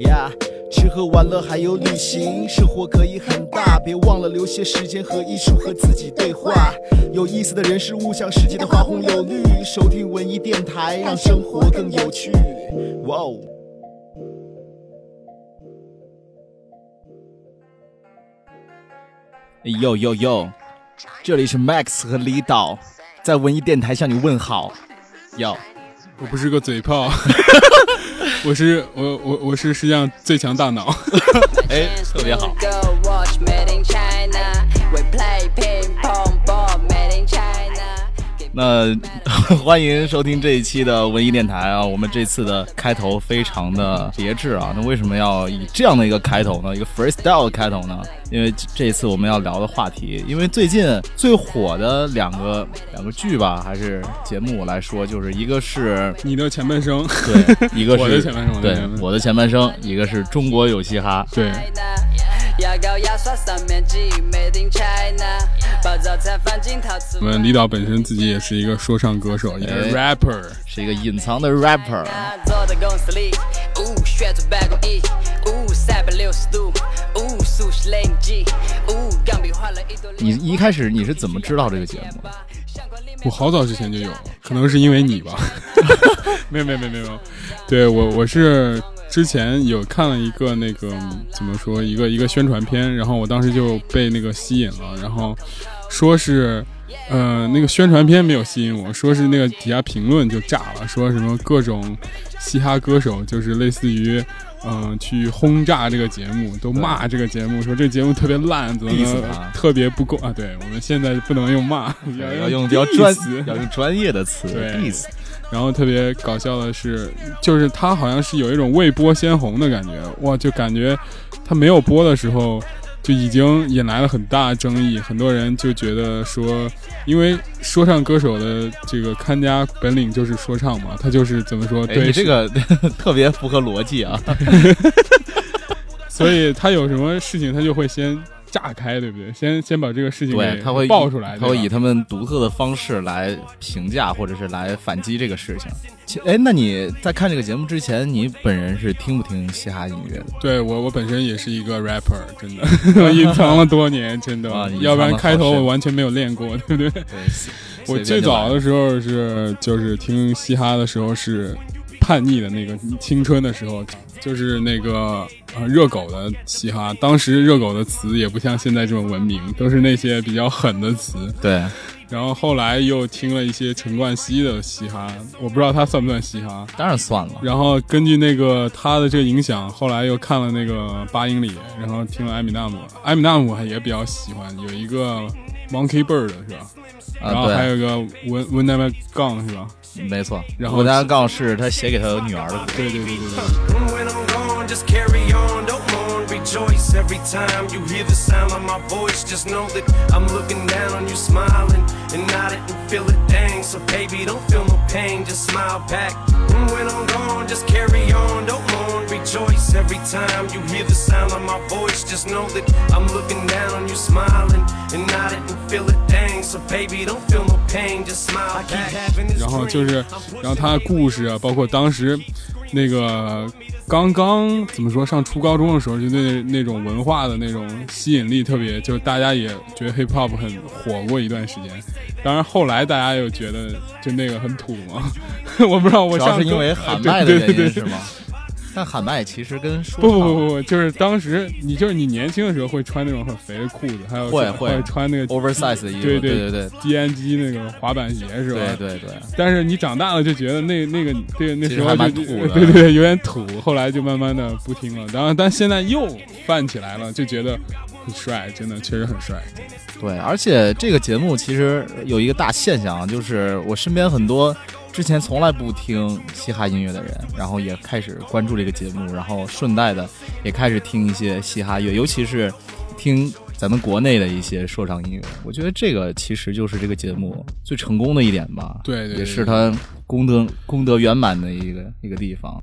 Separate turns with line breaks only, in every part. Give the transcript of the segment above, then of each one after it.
呀，吃喝玩乐还有旅行，生活可以很大，别忘了留些时间和艺术和自己对话。有意思的人事物，像世界的花红柳绿，收听文艺电台，让生活更有趣。哇哦！哟哟哟，这里是 Max 和李导，在文艺电台向你问好。哟，
我不是个嘴炮，我是我我我是世界上最强大脑。
哎，特别好。那 欢迎收听这一期的文艺电台啊！我们这次的开头非常的别致啊！那为什么要以这样的一个开头呢？一个 freestyle 的开头呢？因为这一次我们要聊的话题，因为最近最火的两个两个剧吧，还是节目来说，就是一个是
你的前半生，
对，一个是
我的前半生，
对，我的前半生，一个是中国有嘻哈，
对。我们李导本身自己也是一个说唱歌手，一个 rapper，
是一个隐藏的 rapper。你一开始你是怎么知道这个节目？
我好早之前就有了，可能是因为你吧。没有没有没有没有，对我我是。之前有看了一个那个怎么说一个一个宣传片，然后我当时就被那个吸引了，然后说是，呃，那个宣传片没有吸引我，说是那个底下评论就炸了，说什么各种嘻哈歌手就是类似于，嗯，去轰炸这个节目，都骂这个节目，说这节目特别烂，怎么 特别不够啊？对我们现在不能用骂，
要用比较专要用专业的词，
对。然后特别搞笑的是，就是他好像是有一种未播先红的感觉，哇，就感觉他没有播的时候就已经引来了很大争议，很多人就觉得说，因为说唱歌手的这个看家本领就是说唱嘛，他就是怎么说？对
这个 特别符合逻辑啊，
所以他有什么事情他就会先。炸开，对不对？先先把这个事情
对他会
爆出来，
他会以他们独特的方式来评价或者是来反击这个事情。哎，那你在看这个节目之前，你本人是听不听嘻哈音乐的？
对我，我本身也是一个 rapper，真的 隐藏了多年，真的，要不然开头我完全没有练过，对不对？
对，
我最早的时候是就是听嘻哈的时候是。叛逆的那个青春的时候，就是那个呃热狗的嘻哈。当时热狗的词也不像现在这么文明，都是那些比较狠的词。
对。
然后后来又听了一些陈冠希的嘻哈，我不知道他算不算嘻哈。
当然算了。
然后根据那个他的这个影响，后来又看了那个八英里，然后听了艾米纳姆。艾米纳姆也比较喜欢，有一个 Monkey Bird 是吧？然后还有一个 When When I'm Gone 是吧？
没错，然后他刚是他写给他女儿的歌。
对对对对对。
Rejoice every time you hear the sound of my voice. Just know that I'm looking down on you, smiling and feel a thing. so baby, don't feel no pain, just smile feel no pain, just smile back.
然后就是，然后他的故事啊，包括当时那个刚刚怎么说上初高中的时候，就那那种文化的那种吸引力特别，就大家也觉得 hip hop 很火过一段时间。当然后来大家又觉得就那个很土嘛，我不知道我上
是因为喊麦的原因是吗？但喊麦其实跟说
不不不不，就是当时你就是你年轻的时候会穿那种很肥的裤子，还有
会
会穿那个
oversize 的衣服，
对
对对对
，DNG 那个滑板鞋是吧？
对对对。
但是你长大了就觉得那那个对那时候就
对
对对有点土，后来就慢慢的不听了。然后但现在又泛起来了，就觉得很帅，真的确实很帅。
对，而且这个节目其实有一个大现象，就是我身边很多。之前从来不听嘻哈音乐的人，然后也开始关注这个节目，然后顺带的也开始听一些嘻哈乐，尤其是听咱们国内的一些说唱音乐。我觉得这个其实就是这个节目最成功的一点吧，
对，
也是他功德功德圆满的一个一个地方。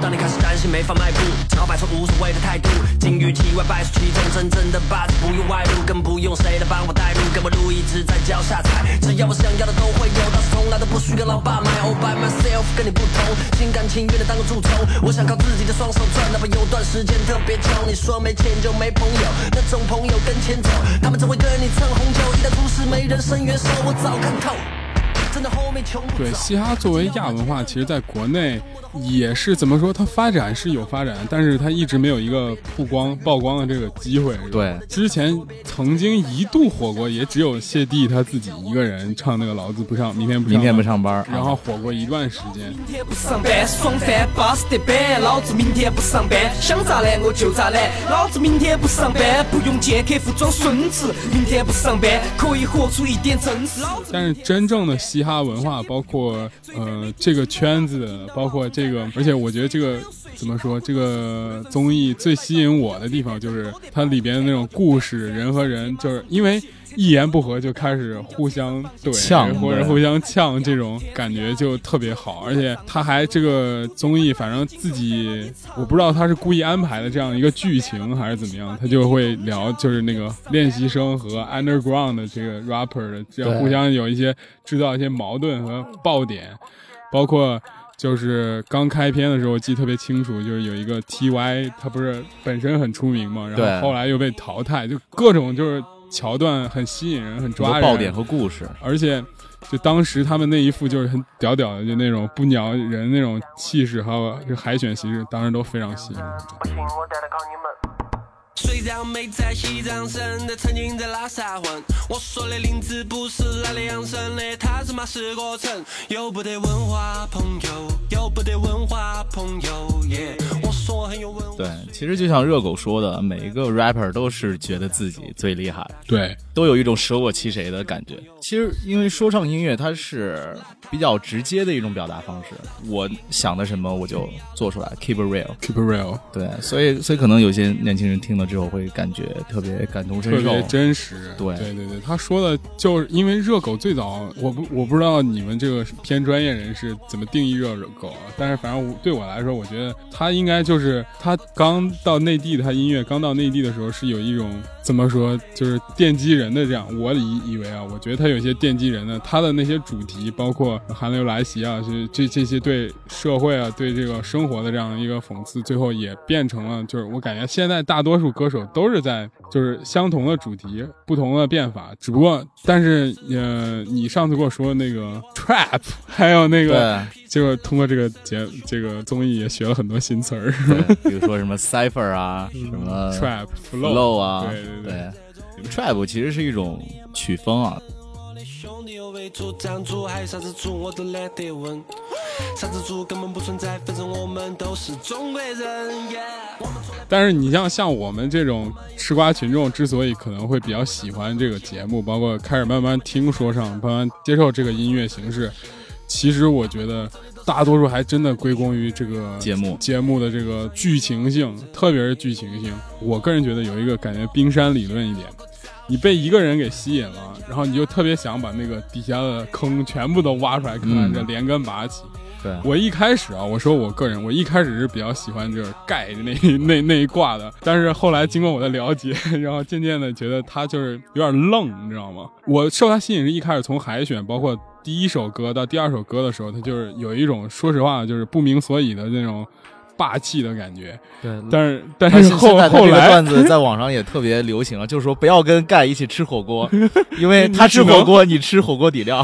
当你开始担心没法迈步，只好摆出无所谓的态度，金玉其外，败絮其中，真正的霸气不用外露，更不用谁来帮我带路，跟我路一直在脚下踩，只要我想要的都会有，倒是从来都不需要老爸买。All by myself，跟你不同，心甘情愿的当个蛀虫，我想靠自己的双手赚，哪怕有段时间特别穷。你说没钱就没朋友，那种朋友跟钱走，他们只会对你蹭红酒，一旦出事没人伸援手，我早看透。
对，嘻哈作为亚文化，其实在国内也是怎么说？它发展是有发展，但是它一直没有一个曝光、曝光的这个机会。
对
之前曾经一度火过，也只有谢帝他自己一个人唱那个“老子不上，明天不上，
明天不上班，
然后火过一段时间。
明天不上班，爽翻，巴适得板。老子明天不上班，想咋懒我就咋懒。老子明天不上班，不用见客户装孙子。明天不上班，可以活出一点真实。
但是真正的嘻哈文化，包括呃这个圈子，包括这个，而且我觉得这个怎么说，这个综艺最吸引我的地方就是它里边的那种故事，人和人就是因为。一言不合就开始互相怼或者互相呛，这种感觉就特别好。而且他还这个综艺，反正自己我不知道他是故意安排的这样一个剧情还是怎么样，他就会聊就是那个 练习生和 underground 的这个 rapper 的这样互相有一些制造一些矛盾和爆点，包括。就是刚开篇的时候，我记得特别清楚，就是有一个 T.Y，他不是本身很出名嘛，然后后来又被淘汰，就各种就是桥段很吸引人，很
很
抓人，
爆点和故事。
而且就当时他们那一副就是很屌屌的，就那种不鸟人那种气势，还有这海选形式，当时都非常吸引人。
不信我带来考你们。虽然没在西藏生，但曾经在拉萨混。我说的林子不是来的养生的，他是马是个城。有不得文化朋友，有不得文化朋友，耶、我说我很有文化。
对，其实就像热狗说的，每一个 rapper 都是觉得自己最厉害，
对，
都有一种舍我其谁的感觉。其实，因为说唱音乐它是比较直接的一种表达方式，我想的什么我就做出来，keep it real。
keep it real，
对，所以所以可能有些年轻人听了之后会感觉特别感同身受
特别。真实。
对
对对对，他说的就是因为热狗最早，我不我不知道你们这个偏专业人士怎么定义热狗啊，但是反正我对我来说，我觉得他应该就是他刚到内地，他音乐刚到内地的时候是有一种怎么说，就是奠基人的这样，我以以为啊，我觉得他有些奠基人的，他的那些主题，包括寒流来袭啊，这这这些对社会啊，对这个生活的这样的一个讽刺，最后也变成了，就是我感觉现在大多数歌手都是在就是相同的主题，不同的变法，只不过但是呃，你上次跟我说的那个 trap，还有那个，
对
就通过这个节这个综艺也学了很多新词儿，
比如说什么 cipher 啊，什么
，trap
flow 啊，
对对对
对 trap 其实是一种曲风啊，
兄弟有为主，站住还有啥子主我都懒得问，啥子主根本不存在，反正我们都是中国人。Yeah 我们从来
但是你像像我们这种吃瓜群众，之所以可能会比较喜欢这个节目，包括开始慢慢听说唱，慢慢接受这个音乐形式，其实我觉得大多数还真的归功于这个
节目
节目的这个剧情性，特别是剧情性。我个人觉得有一个感觉冰山理论一点。你被一个人给吸引了，然后你就特别想把那个底下的坑全部都挖出来看，
嗯
这连根拔起。
对，
我一开始啊，我说我个人，我一开始是比较喜欢就是盖的那那那一挂的，但是后来经过我的了解，然后渐渐的觉得他就是有点愣，你知道吗？我受他吸引是一开始从海选，包括第一首歌到第二首歌的时候，他就是有一种说实话就是不明所以的那种霸气的感觉，
对。
但是但
但是
是后后来
段子 在网上也特别流行了，就是说不要跟盖一起吃火锅，因为他吃火锅，你吃火锅底料。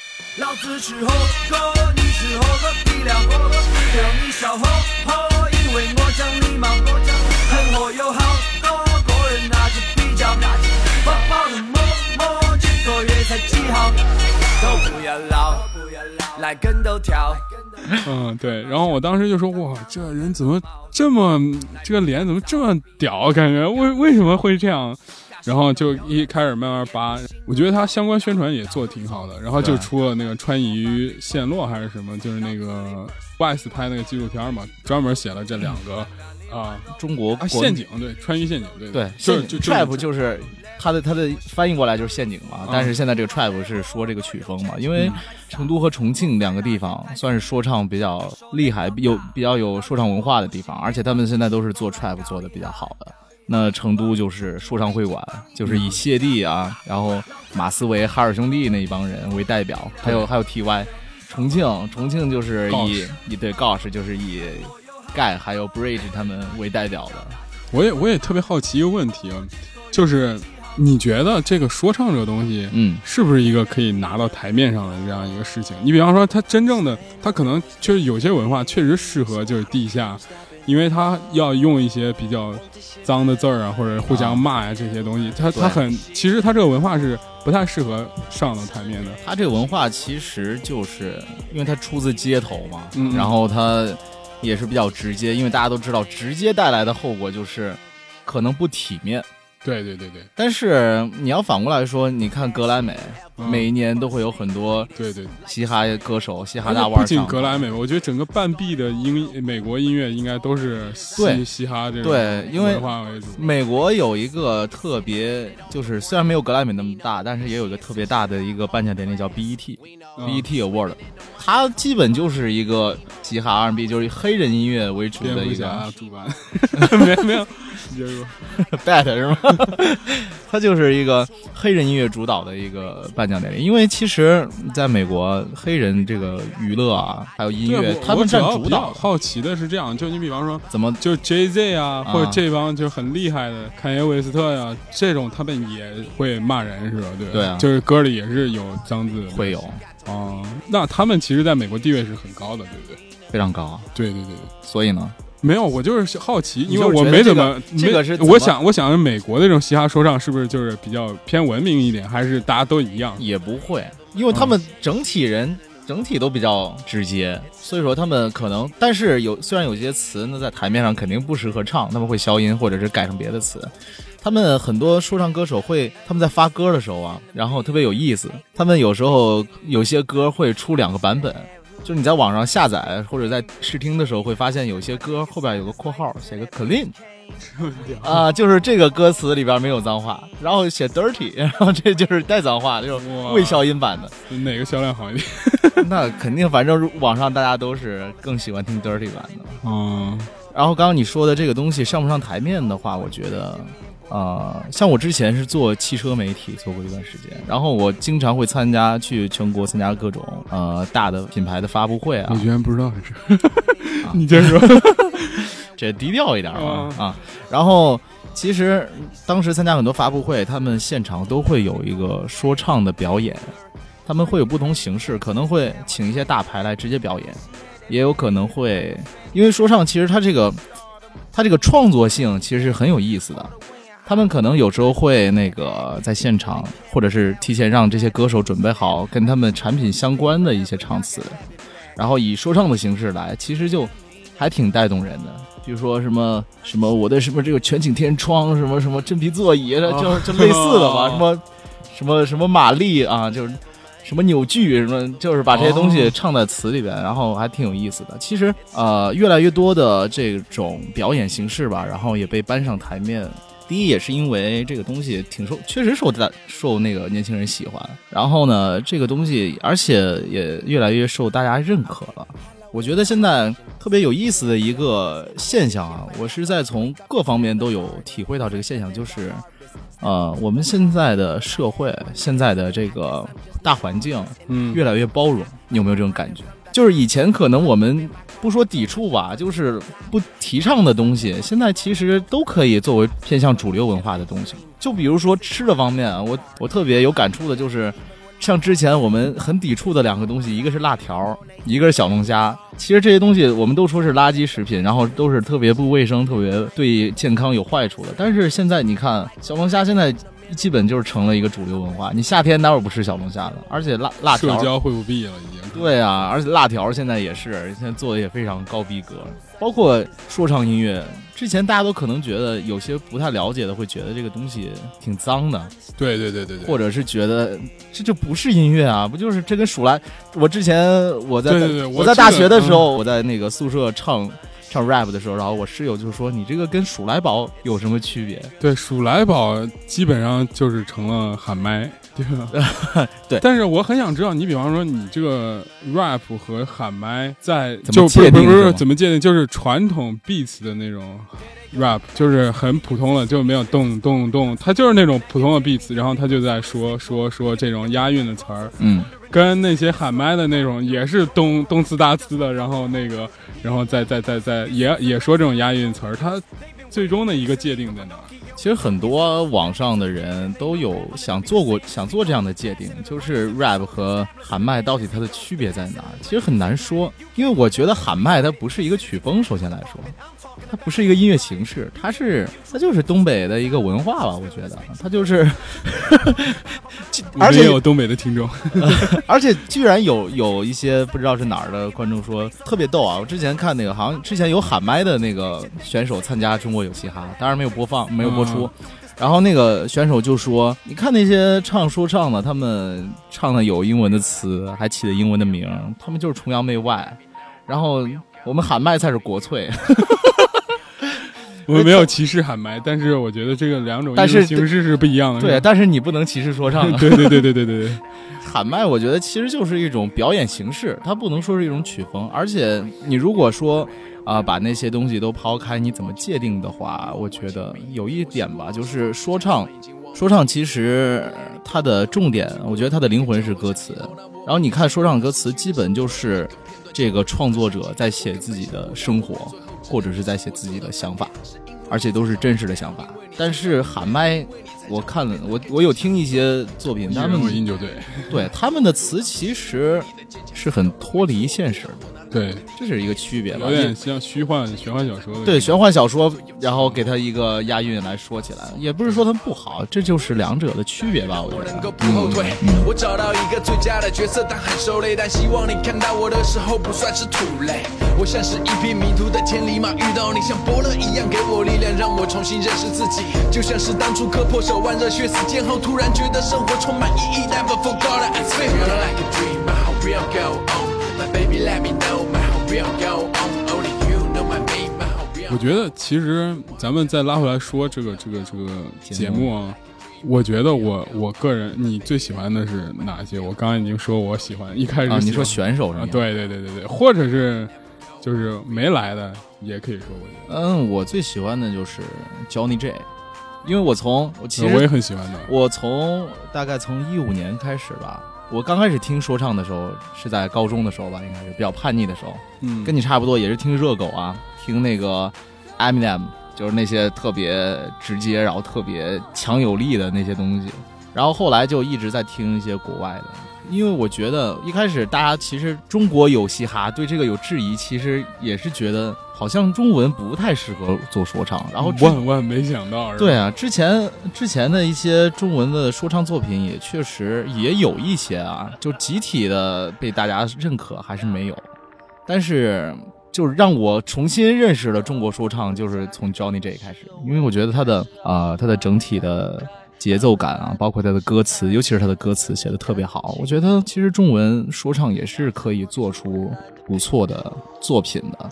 老子吃火锅，你吃火锅底料，火锅底料你小火火，因为我讲礼貌，我讲很火有来跟头跳。
嗯，对。然后我当时就说，哇，这人怎么这么这个脸怎么这么屌？感觉为为什么会这样？然后就一开始慢慢扒，我觉得他相关宣传也做挺好的。然后就出了那个川渝陷落还是什么，就是那个 Wise 拍那个纪录片嘛，专门写了这两个啊啊，
中国国
陷阱对，川渝陷阱对
对，陷
就就
trap 就是它的它的翻译过来就是陷阱嘛，
啊
但是现在这个 trap 是说这个曲风嘛，因为
嗯
成都和重庆两个地方算是说唱比较厉害、有比较有说唱文化的地方，而且他们现在都是做 trap 做的比较好的。那成都就是说唱会馆，就是以谢帝啊，然后马思唯、哈尔兄弟那一帮人为代表，还有还有 TY。重庆，重庆就是以以对 Gosh 就是以盖还有 Bridge 他们为代表的。
我也我也特别好奇一个问题啊，就是你觉得这个说唱这个东西，
嗯，
是不是一个可以拿到台面上的这样一个事情？你比方说，它真正的，它可能确实有些文化确实适合就是地下，因为它要用一些比较脏的字儿啊，或者互相骂呀、这些东西，它
对
它很，其实它这个文化是不太适合上到台面的。
它这个文化其实就是因为它出自街头嘛，
嗯
然后它也是比较直接，因为大家都知道直接带来的后果就是可能不体面。
对对对对。
但是你要反过来说，你看格莱美，
嗯。
每一年都会有很多
对对，
嘻哈歌手、嘻哈大腕儿
不仅格莱美，我觉得整个半壁的音美国音乐应该都是嘻
对。
嘻哈这种
对因为。美国有一个特别，就是虽然没有格莱美那么大，但是也有一个特别大的一个颁奖典礼叫 BET、
嗯。
BET Award，它基本就是一个嘻哈 R&B，就是以黑人音乐为主的一个
主办，没有没有，你接着说。
bad 是吗？它就是一个黑人音乐主导的一个颁奖典礼，因为其实在美国，黑人这个娱乐啊，还有音乐，他们占主导。
好奇的是这样，就你比方说，
怎么
就 J Z 啊，
啊
或者这帮就很厉害的坎耶韦斯特呀、这种他们也会骂人是吧？对
对啊
就是歌里也是有脏字
会有
哦。那他们其实在美国地位是很高的，对不对？
非常高啊？
对对对对。
所以呢，
没有，我就是好奇，因为我没怎么
个，这个是
我想，我想美国的这种嘻哈说唱是不是就是比较偏文明一点，还是大家都一样？
也不会，因为他们整体人、整体都比较直接，所以说他们可能，但是有虽然有些词呢在台面上肯定不适合唱，他们会消音或者是改成别的词。他们很多说唱歌手会，他们在发歌的时候啊，然后特别有意思，他们有时候有些歌会出两个版本。就是你在网上下载或者在试听的时候，会发现有些歌后边有个括号，写个 clean 啊，就是这个歌词里边没有脏话，然后写 dirty，然后这就是带脏话，就是
哇
未消音版的。
哪个销量好一点？
那肯定，反正网上大家都是更喜欢听 dirty 版的。
嗯，
然后刚刚你说的这个东西上不上台面的话，我觉得，呃，像我之前是做汽车媒体做过一段时间，然后我经常会参加去全国参加各种呃大的品牌的发布会啊
我，居然不知道这事。你接着说。
这低调一点嘛
哦
啊。然后其实当时参加很多发布会，他们现场都会有一个说唱的表演，他们会有不同形式，可能会请一些大牌来直接表演，也有可能会因为说唱其实它这个它这个创作性其实是很有意思的。他们可能有时候会那个在现场，或者是提前让这些歌手准备好跟他们产品相关的一些唱词，然后以说唱的形式来，其实就还挺带动人的。比如说什么什么我的什么这个全景天窗，什么什么真皮座椅，就就类似的嘛，什么什么什么马力啊，就是什么扭矩，什么就是把这些东西唱在词里边，然后还挺有意思的。其实呃，越来越多的这种表演形式吧，然后也被搬上台面。第一也是因为这个东西挺受，确实受大受那个年轻人喜欢。然后呢，这个东西而且也越来越受大家认可了。我觉得现在特别有意思的一个现象啊，我是在从各方面都有体会到这个现象，就是，呃，我们现在的社会，现在的这个大环境，
嗯，
越来越包容。你有没有这种感觉？就是以前可能我们不说抵触吧，就是不提倡的东西，现在其实都可以作为偏向主流文化的东西。就比如说吃的方面，我我特别有感触的就是，像之前我们很抵触的两个东西，一个是辣条，一个是小龙虾。其实这些东西我们都说是垃圾食品，然后都是特别不卫生、特别对健康有坏处的。但是现在你看，小龙虾现在基本就是成了一个主流文化。你夏天哪有不吃小龙虾的？而且辣辣条
社交会不必了已经。
对啊，而且辣条现在也是，现在做的也非常高逼格。包括说唱音乐，之前大家都可能觉得有些不太了解的会觉得这个东西挺脏的，
对对对对对，
或者是觉得这这不是音乐啊，不就是这跟数来？我之前我在
对对对我
我在大学的时候，我在那个宿舍唱唱 rap 的时候，然后我室友就说：“你这个跟鼠来宝有什么区别？
对，鼠来宝基本上就是成了喊麦，对吧？
对。
但是我很想知道，你比方说你这个 rap 和喊麦在
怎么
就不是不是怎么界定，就是传统 beats 的那种 rap，就是很普通的，就没有动动动，他就是那种普通的 beats，然后他就在说说说这种押韵的词儿，？”
嗯，
跟那些喊麦的那种也是动动词大词的，然后那个，然后再再再再也也说这种押韵词儿，他最终的一个界定在哪儿？
其实很多网上的人都有想做过想做这样的界定，就是 rap 和喊麦到底它的区别在哪儿？其实很难说，因为我觉得喊麦它不是一个曲风，首先来说，它不是一个音乐形式，它是它就是东北的一个文化吧，我觉得它就是，而且
有东北的听众，
而且居然有有一些不知道是哪儿的观众说特别逗啊！我之前看那个好像之前有喊麦的那个选手参加中国有嘻哈，当然没有播放，没有播出。然后那个选手就说：“你看那些唱说唱的，他们唱的有英文的词，还起了英文的名，他们就是崇洋媚外。然后我们喊麦才是国粹。
我们没有歧视喊麦，但是我觉得这个两种
但是
形式是不一样的。
对，但是你不能歧视说唱
对对对对对对，
喊麦，我觉得其实就是一种表演形式，它不能说是一种曲风。而且你如果说啊、把那些东西都抛开，你怎么界定的话，我觉得有一点吧，就是说唱，说唱其实它的重点，我觉得它的灵魂是歌词。然后你看说唱歌词，基本就是这个创作者在写自己的生活，或者是在写自己的想法，而且都是真实的想法。但是喊麦，我看了，我我有听一些作品，他们
就对，
对他们的词其实是很脱离现实的，
对，
这是一个区别吧。
有点像虚幻玄幻小说的。
对玄幻小说，然后给他一个押韵来说起来，也不是说它不好，这就是两者的区别吧。我觉得
能够。不后退。我找到一个最佳的角色，但很受累，但希望你看到我的时候不算是土累。我像是一匹迷途的千里马，遇到你像伯乐一样给我力量，让我重新认识自己。就像是当初割破手腕，热血死谏后，突然觉得生活充满意义，Never forgot it. I feel like a dream, my hope hope will go on. Only you know my baby, my hope will
我觉得其实咱们再拉回来说这个这个这个节目啊，我觉得我我个人你最喜欢的是哪些？我刚刚已经说我喜欢，一开始
啊，你说选手是吗？，
对对对对对，或者是就是没来的也可以说，我觉得。
嗯，我最喜欢的就是 Johnny J，因为我从我其
实我也很喜欢的。
我从大概从一五年开始吧，我刚开始听说唱的时候是在高中的时候吧，应该是比较叛逆的时候，
嗯，
跟你差不多，也是听热狗啊，听那个 Eminem，就是那些特别直接，然后特别强有力的那些东西。然后后来就一直在听一些国外的，因为我觉得一开始大家其实中国有嘻哈，对这个有质疑，其实也是觉得好像中文不太适合做说唱。然后之
万万没想到，
对，啊，之前之前的一些中文的说唱作品也确实也有一些啊，就集体的被大家认可还是没有，但是就是让我重新认识了中国说唱，就是从 Johnny J 开始，因为我觉得他的啊、他的整体的节奏感啊，包括他的歌词，尤其是他的歌词写的特别好，我觉得其实中文说唱也是可以做出不错的作品的。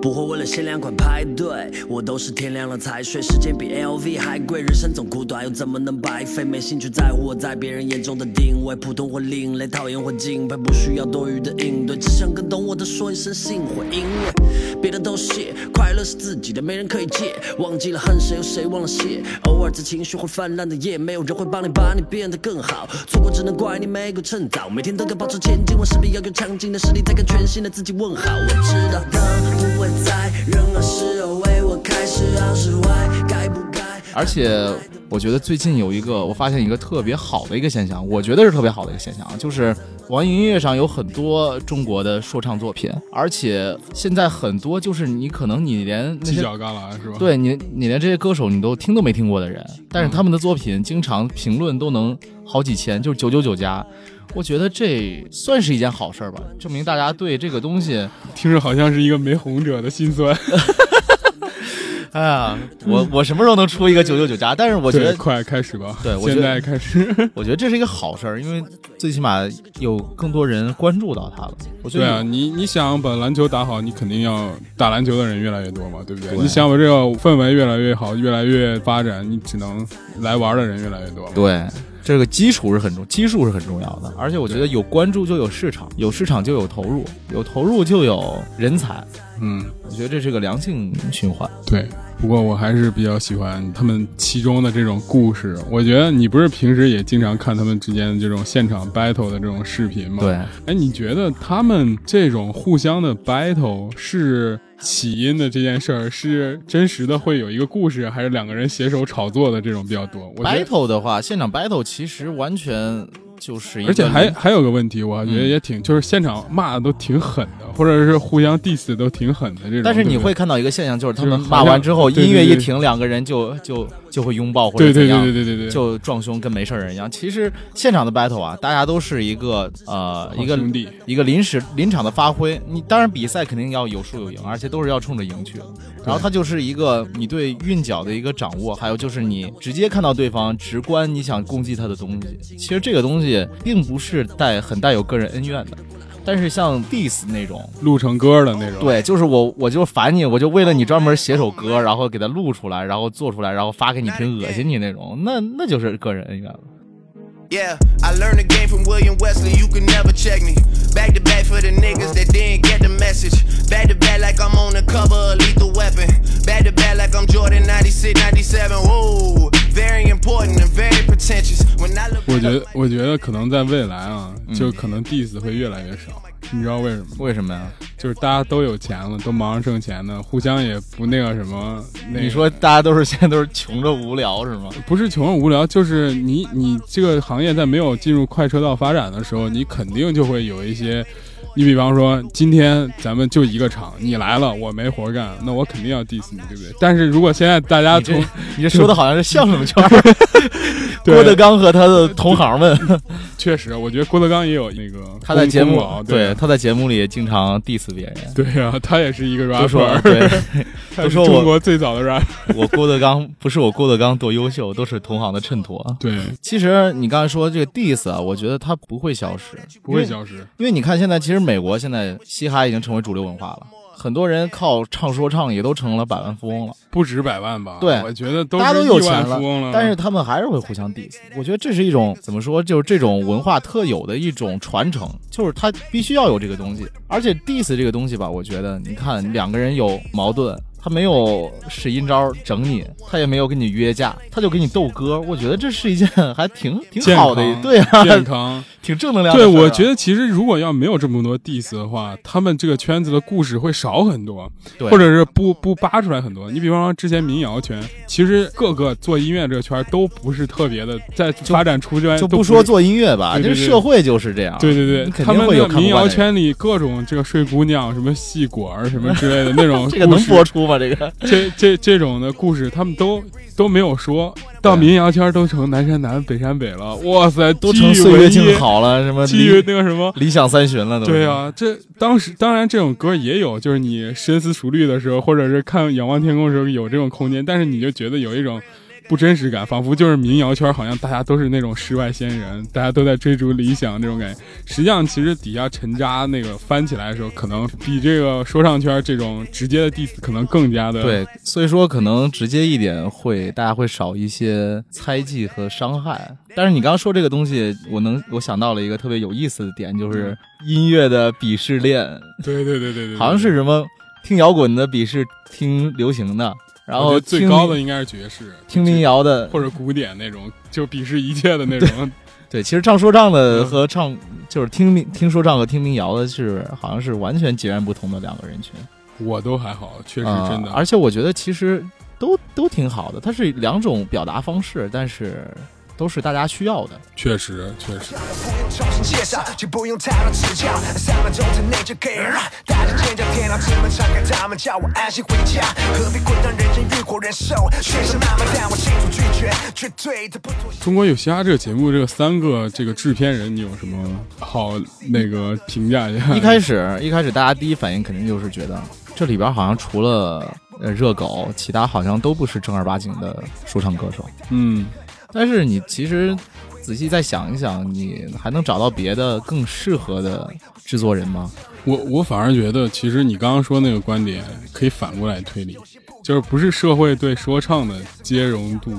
不会为了限量款排队，我都是天亮了才睡。时间比 LV 还贵，人生总苦短，又怎么能白费？没兴趣在乎我在别人眼中的定位，普通或另类，讨厌或敬佩，不需要多余的应对，只想跟懂我的说一声幸会，因为别的都谢，快乐是自己的，没人可以借。忘记了恨谁，有谁忘了谢？偶尔在情绪会泛滥的夜，没有人会帮你把你变得更好，错过只能怪你没够趁早。每天都要保持前进，我势必要有强劲的实力，再跟全新的自己问好。我知道灯不会在任何时候为我开，是好是坏，该不该？
而且我觉得最近有一个，我发现一个特别好的一个现象，我觉得是特别好的一个现象，就是网易音乐上有很多中国的说唱作品，而且现在很多就是你可能你连
犄角旮旯是吧？
对你你连这些歌手你都听都没听过的人，但是他们的作品经常评论都能好几千，就是九九九加。我觉得这算是一件好事儿吧，证明大家对这个东西
听着好像是一个没红者的心酸。
哎呀，我我什么时候能出一个九九九加？但是我觉得，
快开始吧，
对我
现在开始。
我觉得这是一个好事儿，因为最起码有更多人关注到他了。我觉得
对啊，你你想把篮球打好，你肯定要打篮球的人越来越多嘛，对不对？
对
你想把这个氛围越来越好，越来越发展，你只能来玩的人越来越多。
对，这个基础是很重，基数是很重要的。而且我觉得有关注就有市场，有市场就有投入，有投入就有人才。
嗯，
我觉得这是个良性循环。
对。不过我还是比较喜欢他们其中的这种故事。我觉得你不是平时也经常看他们之间的这种现场 battle 的这种视频吗？
对，
哎，你觉得他们这种互相的 battle 是起因的这件事儿是真实的会有一个故事，还是两个人携手炒作的这种比较多？我觉得
battle 的话，现场 battle 其实完全就是，
而且还还有个问题，我觉得也挺，就是现场骂的都挺狠的，或者是互相 diss 都挺狠的这种。
但是你会看到一个现象，就是他们骂完之后，音乐一停，两个人就就就会拥抱或者怎样，
对对对对对，
就撞胸跟没事人一样。其实现场的 battle 啊，大家都是一个呃一个一个临时临场的发挥。你当然比赛肯定要有输有赢，而且都是要冲着赢去的。然后它就是一个你对韵脚的一个掌握，还有就是你直接看到对方直观你想攻击他的东西。其实这个东西并不是带很带有个人恩怨的。但是像 diss 那种，
录成歌的那种。
对，就是我我就烦你，我就为了你专门写首歌，然后给它录出来，然后做出来，然后发给你挺，恶心你那种，那那就是个人恩怨了。
Yeah, I learned the game from William Wesley. You can never check me. Back to back for the niggas that didn't get the message. Back to back like I'm on the cover of Lethal Weapon. Back to back like I'm Jordan 96, 97. Whoa, very important and very pretentious. When I look
我觉得，我觉得可能在未来啊，
嗯
就可能 diss 会越来越少。 你知道为什么？
为什么呀？
就是大家都有钱了，都忙着挣钱呢，互相也不那个什么。那个、
你说大家都是现在都是穷着无聊是吗？
不是穷着无聊，就是你你这个行业在没有进入快车道发展的时候，你肯定就会有一些。你比方说，今天咱们就一个厂，你来了，我没活干，那我肯定要 diss 你，对不对？但是如果现在大家从
你这说的好像是相声圈 郭德纲和他的同行们，
确实，我觉得郭德纲也有那个
他在节目
功劳对
对他在节目里也经常 diss 别人，
对呀、他也是一个 rapper，
对，
他是
都说我
中国最早的 rapper。
我郭德纲不是我郭德纲多优秀，都是同行的衬托。
对，
其实你刚才说这个 diss 啊，我觉得它不会消失，
不会消失。
因为你看现在其实美国现在嘻哈已经成为主流文化了。很多人靠唱说唱也都成了百万富翁了，
不止百万吧？
对
我觉得都
大家都有钱了。但是他们还是会互相 diss。我觉得这是一种怎么说，就是这种文化特有的一种传承，就是他必须要有这个东西。而且 diss 这个东西吧，我觉得你看两个人有矛盾，他没有使阴招整你，他也没有跟你约架，他就给你逗歌。我觉得这是一件还挺 挺好的
康，
对啊，
健康。
挺正能量的
对。我觉得其实如果要没有这么多 diss 的话，他们这个圈子的故事会少很多，或者是不不扒出来很多。你比方说之前民谣圈，其实各个做音乐这个圈都不是特别的，在发展出圈
就不说做音乐吧，这社会就是这样。
对对对，
肯
他们
定会有
民谣圈里各种这个睡姑娘、什么戏果儿什么之类的那种
这个能播出吗？这个
这这这种的故事，他们都都没有说到民谣圈都成南山南北山北了，哇塞，
都成岁月静好了，什么
基于那个什么。
理想三旬了，都
对啊，这当时当然这种歌也有，就是你深思熟虑的时候，或者是看仰望天空的时候有这种空间，但是你就觉得有一种不真实感，仿佛就是民谣圈好像大家都是那种世外仙人，大家都在追逐理想那种感觉。实际上，其实底下沉渣那个翻起来的时候，可能比这个说唱圈这种直接的 diss 可能更加的
对，所以说可能直接一点会大家会少一些猜忌和伤害。但是你刚刚说这个东西，我能我想到了一个特别有意思的点，就是音乐的鄙视链，
对对对对对，
好像是什么听摇滚的鄙视听流行的，然后
最高的应该是爵士，
听民谣的，
或者古典那种，就鄙视一切的那种。
对，其实唱说唱的
嗯
和唱就是听民听说唱和听民谣的是好像是完全截然不同的两个人群。
我都还好，确实
啊
真的。
而且我觉得其实都都挺好的，它是两种表达方式，但是都是大家需要的。
确实确实，
不用重新介绍，就不用太多指教，三分钟之内就可以让大家尖叫，天堂之门敞开，他们叫我安心回家。何必困难人间欲火人受，学生慢慢但我清楚拒绝，绝对的不妥协。
中国有嘻哈这个节目，这个三个这个制片人，你有什么好那个评价一下？
一开始一开始大家第一反应肯定就是觉得这里边好像除了呃热狗，其他好像都不是正儿八经的说唱歌手。
嗯，
但是你其实仔细再想一想，你还能找到别的更适合的制作人吗？
我我反而觉得，其实你刚刚说那个观点可以反过来推理，就是不是社会对说唱的接容度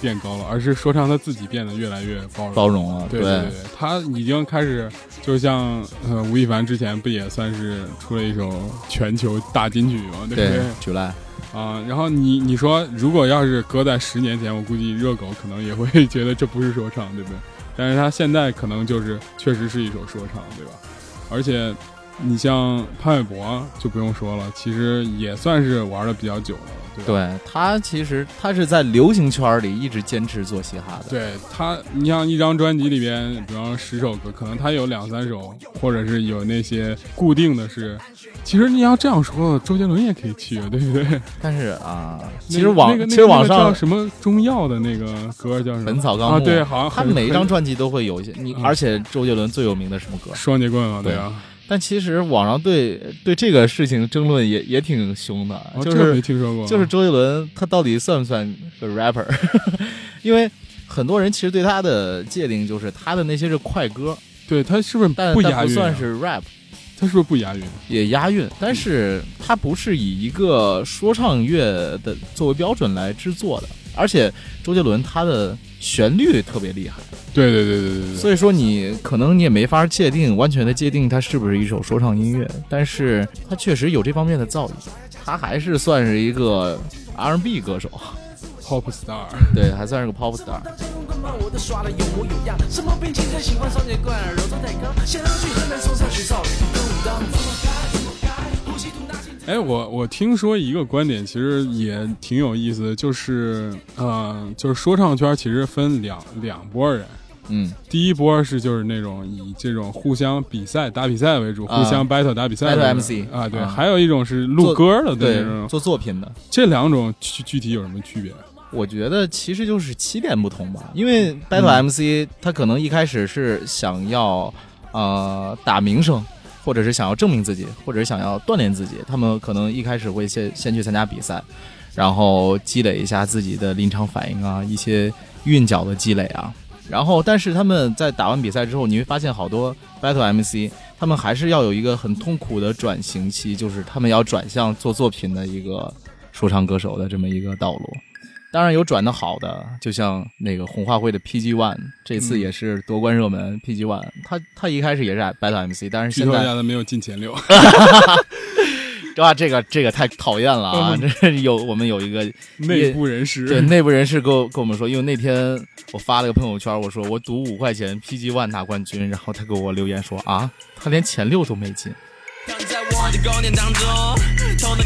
变高了，而是说唱它自己变得越来越包容。
包容了，
对对对，他已经开始，就像呃吴亦凡之前不也算是出了一首全球大金曲吗，对不对？
举来
啊，然后你你说，如果要是搁在十年前，我估计热狗可能也会 觉得这不是说唱，对不对？但是他现在可能就是确实是一首说唱，对吧？而且。你像潘玮柏就不用说了，其实也算是玩的比较久的了，
对对他其实他是在流行圈里一直坚持做嘻哈的。
对他，你像一张专辑里边，比方说十首歌，可能他有两三首，或者是有那些固定的是。其实你要这样说，周杰伦也可以去，对不对？
但是啊，其实网其实网上
什么中药的那个歌叫什么《
本草纲目》？
对，好像
他每一张专辑都会有一些你，而且周杰伦最有名的什么歌？
双截棍啊，对啊。
但其实网上对对这个事情争论也也挺凶的，就是
没听说过，
就是周杰伦他到底算不算个 rapper？因为很多人其实对他的界定就是他的那些是快歌，
对他是不是
但
不押韵？
算是 rap，
他是不是不押韵？
也押韵，但是他不是以一个说唱乐的作为标准来制作的，而且周杰伦他的。旋律特别厉害，
对对对对对对，
所以说你可能你也没法界定完全的界定它是不是一首说唱音乐，但是它确实有这方面的造诣，他还是算是一个 R&B 歌手
，Pop Star，
对，还算是个 Pop Star。
哎，我我听说一个观点，其实也挺有意思的，就是呃，就是说唱圈其实分两两拨人，
嗯，
第一波是就是那种以这种互相比赛打比赛为主，互相 battle 打比赛
，battle MC
啊，对，还有一种是录歌的，
对，做作品的，
这两种具具体有什么区别？
我觉得其实就是起点不同吧，因为 battle MC 他可能一开始是想要呃打名声。或者是想要证明自己，或者是想要锻炼自己，他们可能一开始会先先去参加比赛，然后积累一下自己的临场反应啊，一些韵脚的积累啊。然后，但是他们在打完比赛之后，你会发现好多 battle MC，他们还是要有一个很痛苦的转型期，就是他们要转向做作品的一个说唱歌手的这么一个道路。当然有转的好的，就像那个红花会的 PG One，这次也是夺冠热门。PG One，他他一开始也是 Battle MC，但是现在
没有进前六。
哇，这个这个太讨厌了啊！这有我们有一个
内部人士，
对内部人士跟跟我们说，因为那天我发了个朋友圈，我说我赌五块钱 PG One 拿冠军，然后他给我留言说啊，他连前六都没进。在我的当中，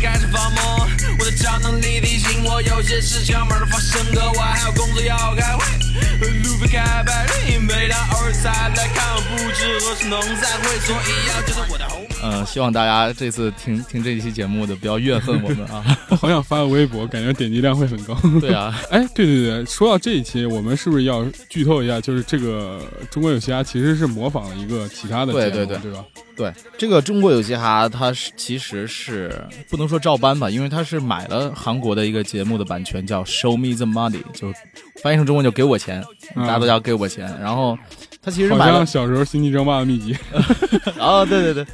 开始发懵，我的超能力提醒我有些事情要马上发生，可我还有工作要开会，路费开白日，每当偶尔再来看，不知何时能再会，所以要记住我的后。嗯，希望大家这次听听这一期节目的不要怨恨我们啊！
好想发个微博，感觉点击量会很高。
对啊，
哎，对对对，说到这一期，我们是不是要剧透一下？就是这个中国有嘻哈其实是模仿了一个其他的
节目，对对对，
对吧？
对，这个中国有嘻哈，它是其实是不能说照搬吧，因为它是买了韩国的一个节目的版权，叫 Show Me the Money，就翻译成中文就给我钱，大家都叫给我钱。然后他其实买了
小时候星际争霸的秘籍。
哦，对对对。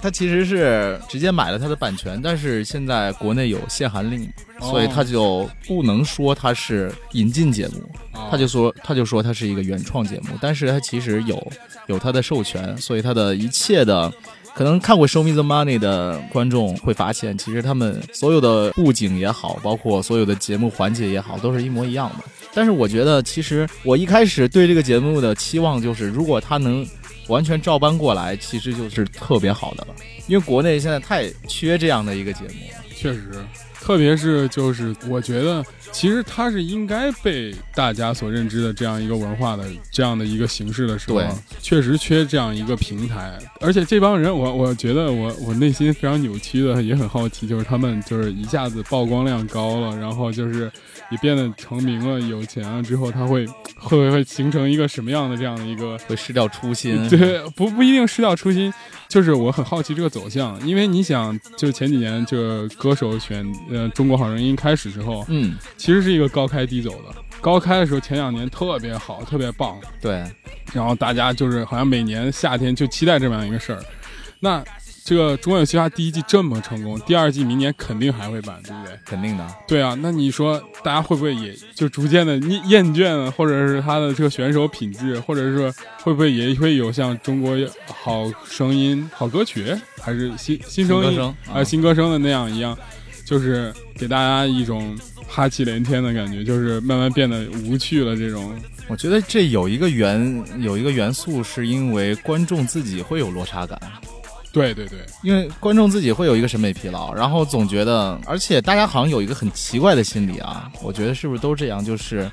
他其实是直接买了他的版权，但是现在国内有限韩令，所以他就不能说他是引进节目，他就说他就说他是一个原创节目，但是他其实有有他的授权，所以他的一切的可能看过《Show Me the Money》的观众会发现，其实他们所有的布景也好，包括所有的节目环节也好，都是一模一样的。但是我觉得，其实我一开始对这个节目的期望就是，如果他能。完全照搬过来，其实就是特别好的了，因为国内现在太缺这样的一个节目了，
确实特别是就是我觉得，其实它是应该被大家所认知的这样一个文化的这样的一个形式的时候，确实缺这样一个平台。而且这帮人，我我觉得我我内心非常扭曲的，也很好奇，就是他们就是一下子曝光量高了，然后就是也变得成名了、有钱了之后，他会会不会形成一个什么样的这样的一个
会失掉初心。
对，不不一定失掉初心，就是我很好奇这个走向，因为你想，就前几年这个歌手选呃《中国好声音》开始之后，
嗯，
其实是一个高开低走的。高开的时候前两年特别好，特别棒，
对，
然后大家就是好像每年夏天就期待这么样一个事儿。那这个《中国有嘻哈》第一季这么成功，第二季明年肯定还会办，对不对？
肯定的。
对啊，那你说大家会不会也就逐渐的厌厌倦了，或者是他的这个选手品质，或者是说会不会也会有像《中国好声音》好歌曲，还是新新声音啊新歌声的那样一样，就是给大家一种哈气连天的感觉，就是慢慢变得无趣了这种。
我觉得这有一个元有一个元素，是因为观众自己会有落差感，
对对对，
因为观众自己会有一个审美疲劳，然后总觉得，而且大家好像有一个很奇怪的心理啊，我觉得是不是都这样？就是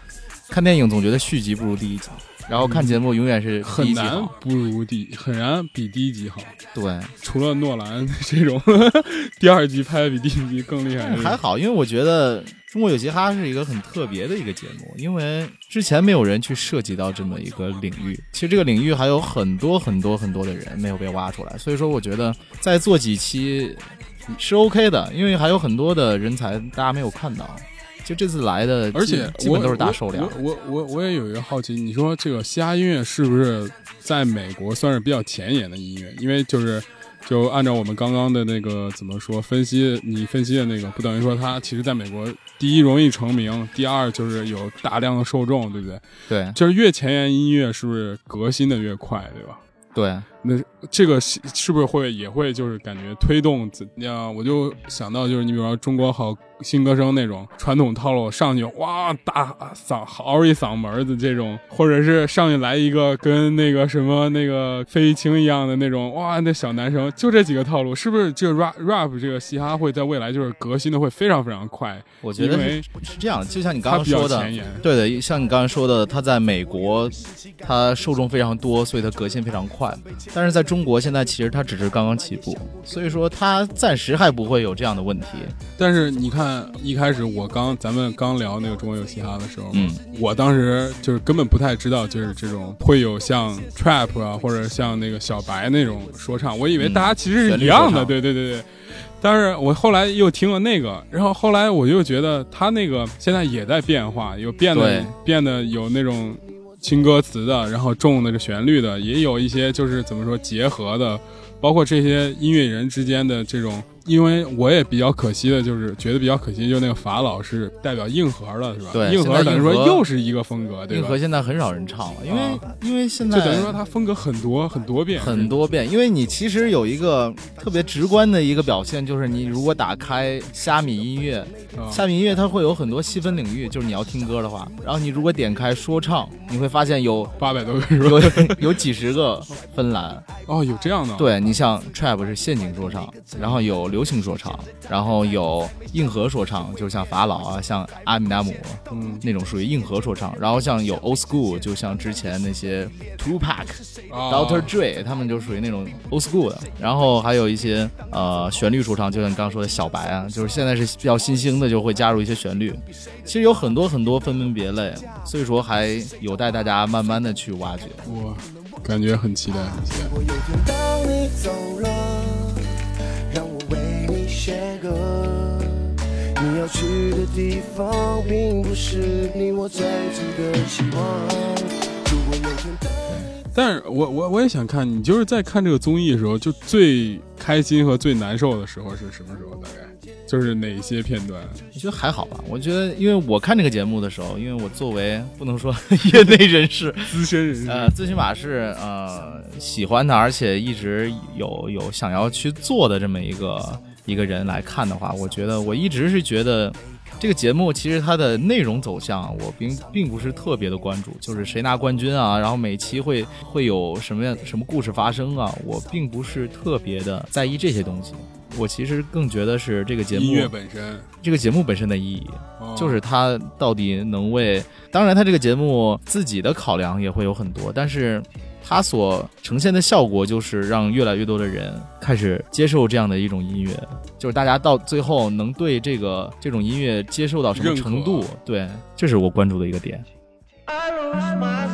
看电影总觉得续集不如第一集，然后看节目永远是
很难。不如第，很难比第一集好。
对，
除了诺兰这种 第二集拍的比第一集更厉害，
还好，因为我觉得《中国有嘻哈》是一个很特别的一个节目，因为之前没有人去涉及到这么一个领域。其实这个领域还有很多很多很多的人没有被挖出来，所以说我觉得再做几期是 OK 的，因为还有很多的人才大家没有看到。就这次来的，
而且我
基本都是大受量。
我我我我也有一个好奇，你说这个嘻哈音乐是不是在美国算是比较前沿的音乐？因为就是就按照我们刚刚的那个怎么说分析，你分析的那个，不等于说它其实在美国第一容易成名，第二就是有大量的受众，对不对？
对
就是越前沿音乐是不是革新的越快，对吧？
对，
那这个是是不是会也会就是感觉推动怎样？我就想到就是你比如说中国好新歌声那种传统套路，上去哇大嗓嗷一嗓门儿的这种，或者是上去来一个跟那个什么那个费玉清一样的那种哇那小男生，就这几个套路，是不是这个 rap rap 这个嘻哈会在未来就是革新的会非常非常快？
我觉得是这样，就像你刚刚说的，对的，像你刚才说的，他在美国，他受众非常多，所以他革新非常快。但是在中国，现在其实它只是刚刚起步，所以说它暂时还不会有这样的问题。
但是你看，一开始我刚咱们刚聊那个中国有嘻哈的时候，
嗯，
我当时就是根本不太知道，就是这种会有像 trap 啊，或者像那个小白那种说唱，我以为
嗯
大家其实是一样的，对对对对。但是我后来又听了那个，然后后来我又觉得他那个现在也在变化，有变得变得有那种轻歌词的，然后重那个旋律的，也有一些就是怎么说结合的，包括这些音乐人之间的这种。因为我也比较可惜的，就是觉得比较可惜，就是那个法老是代表硬核的，是吧？
对
硬核等于说又是一个风格，对吧？
硬核现在很少人唱了，因为、
啊
因为现在
就等于说它风格很多很多变，
很多变，因为你其实有一个特别直观的一个表现，就是你如果打开虾米音乐，
啊
虾米音乐它会有很多细分领域，就是你要听歌的话，然后你如果点开说唱，你会发现有
八百多个是吧？
有 有几十个芬兰。
哦，有这样的，，
对你像 trap 是陷阱说唱，然后有流行说唱，然后有硬核说唱，就像法老啊，像阿米达姆
嗯
那种属于硬核说唱，然后像有 old school，就像之前那些 Tupac、
啊
Dr. Dre，他们就属于那种 old school 的，然后还有一些呃旋律说唱，就像你刚刚说的小白啊，就是现在是比较新兴的，就会加入一些旋律。其实有很多很多分门别类，所以说还有待大家慢慢的去挖掘。
哇感觉很期待，很期待。
我有天当你走了，让我为你写歌。你要去的地方，并不是你我最初的期望。如果有天当
但是我我我也想看，你就是在看这个综艺的时候，就最开心和最难受的时候是什么时候？大概就是哪些片段？
我觉得还好吧，我觉得因为我看这个节目的时候，因为我作为不能说业内人士，
资深人士，
呃，最起码是呃喜欢的，而且一直有有想要去做的这么一个一个人来看的话，我觉得我一直是觉得这个节目其实它的内容走向，我并并不是特别的关注，就是谁拿冠军啊，然后每期会会有什么样什么故事发生啊，我并不是特别的在意这些东西。我其实更觉得是这个节目
音乐本身
这个节目本身的意义，
哦
就是它到底能为，当然它这个节目自己的考量也会有很多，但是它所呈现的效果就是让越来越多的人开始接受这样的一种音乐，就是大家到最后能对这个这种音乐接受到什么程度，对，这是我关注的一个点。
I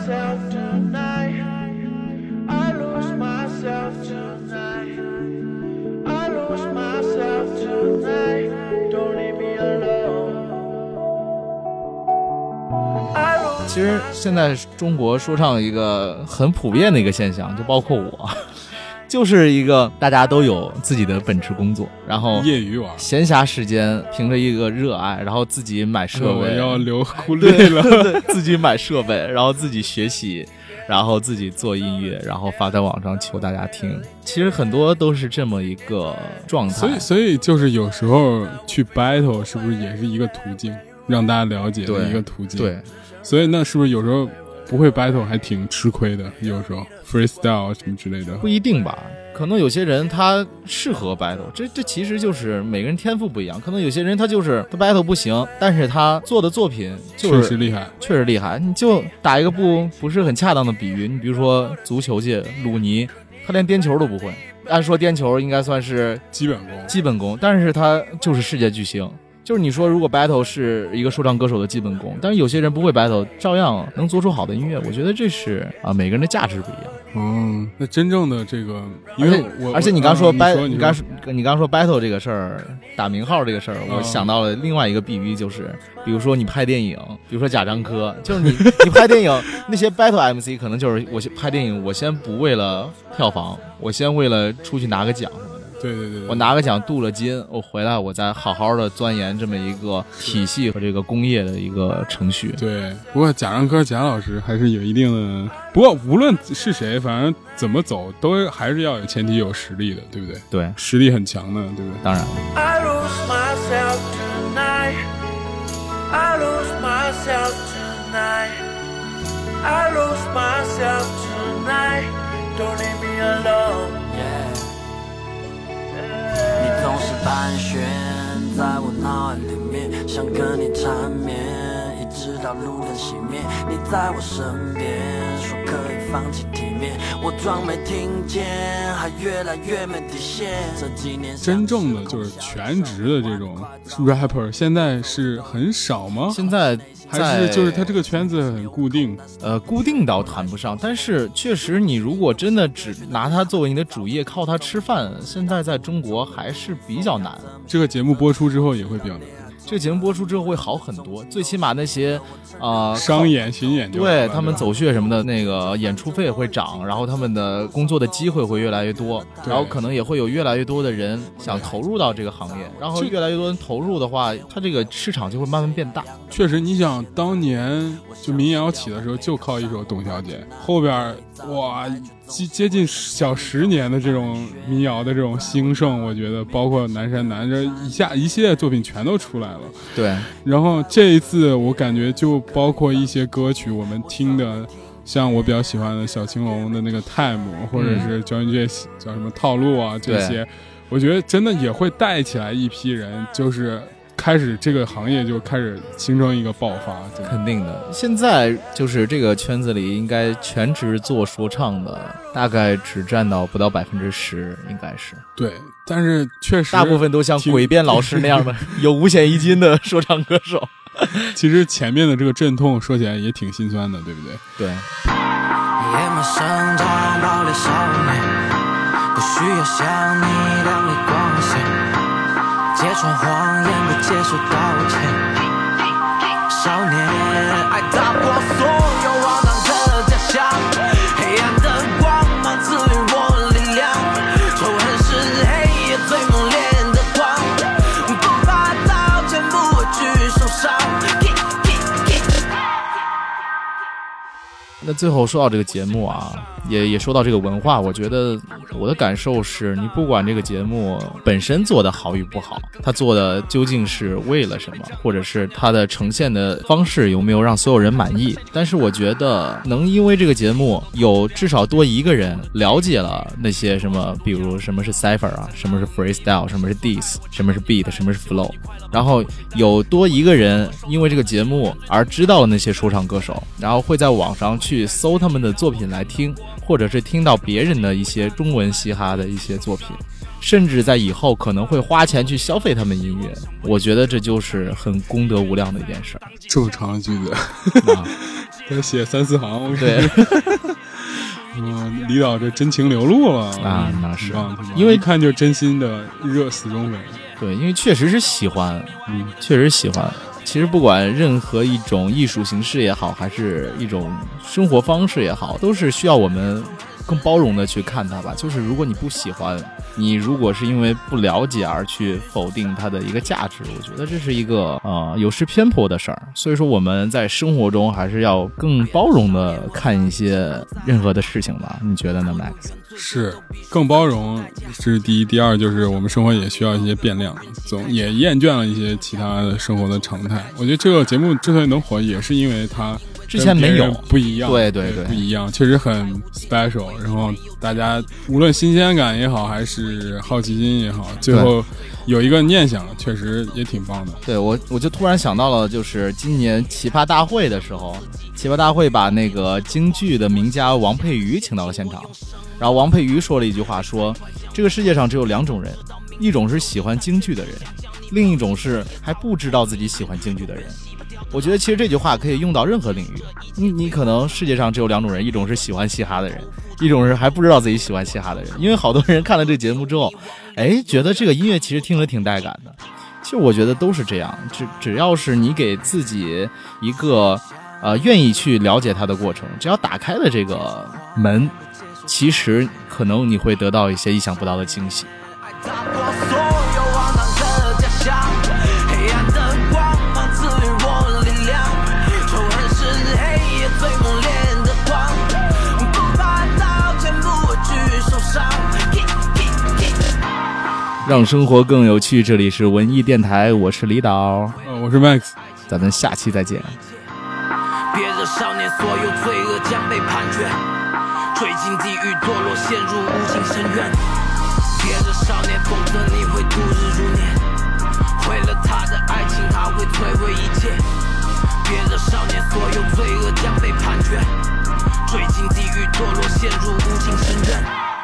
其实现在中国说唱一个很普遍的一个现象，就包括我，就是一个大家都有自己的本职工作，然后
业余玩，
闲暇时间凭着一个热爱，然后自己买设
我
备，
要流哭
对
泪了。
对，自己买设备，然后自己学习，然后自己做音乐，然后发在网上求大家听。其实很多都是这么一个状态。
所以，所以就是有时候去 battle 是不是也是一个途径，让大家了解的
对
一个途径？
对，
所以那是不是有时候不会 battle 还挺吃亏的？有时候 freestyle 什么之类的。
不一定吧。可能有些人他适合 battle，这这其实就是每个人天赋不一样。可能有些人他就是他 battle 不行，但是他做的作品就是
确实厉害，
确实厉害。你就打一个不不是很恰当的比喻，你比如说足球界鲁尼，他连颠球都不会。按说颠球应该算是
基本功。
基本功，但是他就是世界巨星。就是你说，如果 battle 是一个说唱歌手的基本功，但是有些人不会 battle，照样能做出好的音乐。我觉得这是啊，每个人的价值不一样。
嗯，那真正的这个，因为
而且
我
而且你刚说
嗯
battle，
你
你刚说你刚说 battle 这个事儿，打名号这个事儿，我
嗯
想到了另外一个比喻，就是比如说你拍电影，比如说贾樟柯，就是你你拍电影那些 battle MC 可能就是我先拍电影，我先不为了票房，我先为了出去拿个奖。
对对对对，
我拿个奖镀了金，我回来我再好好的钻研这么一个体系和这个工业的一个程序。
对，不过贾樟柯贾老师还是有一定的，不过无论是谁，反正怎么走都还是要有前提有实力的，对不对？
对，
实力很强的，对不对？
当然
，I lose myself tonight. I lose myself tonight. I lose myself tonight. Don't leave me alone.
你总是盘旋在我脑海里面，想跟你缠绵，一直到路灯熄灭。你在我身边，说可以放弃体面，我装没听见，还越来越没底线。这几年
真正的就是全职的这种 rapper，现在是很少吗？
现在
还是就是他这个圈子很固定？
呃固定倒谈不上，但是确实你如果真的只拿它作为你的主业，靠它吃饭，现在在中国还是比较难。
这个节目播出之后也会比较难，
这个节目播出之后会好很多，最起码那些啊、呃
商演、巡演
对他们走穴什么的，那个演出费会涨，然后他们的工作的机会会越来越多，
对
然后可能也会有越来越多的人想投入到这个行业，然后越来越多人投入的话，它这个市场就会慢慢变大。
确实，你想当年就民谣起的时候，就靠一首《董小姐》，后边儿哇接接近小十年的这种民谣的这种兴盛，我觉得包括南山南这一下一系列作品全都出来了。
对，
然后这一次我感觉就包括一些歌曲，我们听的，像我比较喜欢的小青龙的那个《Time》，或者是 John J 叫什么套路啊这些，我觉得真的也会带起来一批人，就是开始这个行业就开始形成一个爆发。
肯定的。现在就是这个圈子里，应该全职做说唱的，大概只占到不到百分之十，应该是
对，但是确实
大部分都像
挺
诡辩老师 那样的有五险一金的说唱歌手。
其实前面的这个阵痛说起来也挺心酸的，对不对？
对，
夜幕深藏暴烈少年，不需要想你揭穿谎言，不接受道歉。少年，爱打破所
那最后说到这个节目啊，也也说到这个文化，我觉得我的感受是，你不管这个节目本身做的好与不好，它做的究竟是为了什么，或者是它的呈现的方式有没有让所有人满意，但是我觉得能因为这个节目有至少多一个人了解了那些什么，比如什么是 cipher 啊，什么是 freestyle，什么是 diss，什么是 beat，什么是 flow，然后有多一个人因为这个节目而知道了那些说唱歌手，然后会在网上去搜他们的作品来听，或者是听到别人的一些中文嘻哈的一些作品，甚至在以后可能会花钱去消费他们音乐。我觉得这就是很功德无量的一件事儿。
这么长的句子，
啊
得写三四行。
对，
嗯，李导这真情流露了
啊那是因为
一看就真心的热死忠粉。
对，因为确实是喜欢，
嗯，
确实喜欢。其实不管任何一种艺术形式也好，还是一种生活方式也好，都是需要我们更包容的去看它吧。就是如果你不喜欢，你如果是因为不了解而去否定它的一个价值，我觉得这是一个呃有失偏颇的事儿。所以说我们在生活中还是要更包容的看一些任何的事情吧。你觉得呢，Max？
是更包容，这是第一。第二就是我们生活也需要一些变量，总也厌倦了一些其他的生活的常态。我觉得这个节目之所以能火，也是因为它
之前没有
不一样，
对对对
不一样，确实很 special。然后大家无论新鲜感也好，还是好奇心也好，最后有一个念想，确实也挺棒的。
对我，我就突然想到了，就是今年奇葩大会的时候，奇葩大会把那个京剧的名家王佩瑜请到了现场，然后王佩瑜说了一句话说，这个世界上只有两种人，一种是喜欢京剧的人，另一种是还不知道自己喜欢京剧的人。我觉得其实这句话可以用到任何领域。你你可能世界上只有两种人，一种是喜欢嘻哈的人，一种是还不知道自己喜欢嘻哈的人。因为好多人看了这个节目之后，哎，觉得这个音乐其实听着挺带感的。其实我觉得都是这样，只只要是你给自己一个呃愿意去了解它的过程，只要打开了这个门，其实可能你会得到一些意想不到的惊喜。让生活更有趣，这里是文艺电台，我是李导，
呃，我是 Max，
咱们下期再见。
别惹少年，所有罪恶将被判决，坠进地狱堕落，陷入无尽深渊。别惹少年，否则你会度日如年。毁了他的爱情，他会摧毁一切。别惹少年，所有罪恶将被判决，坠进地狱堕落，陷入无尽深渊。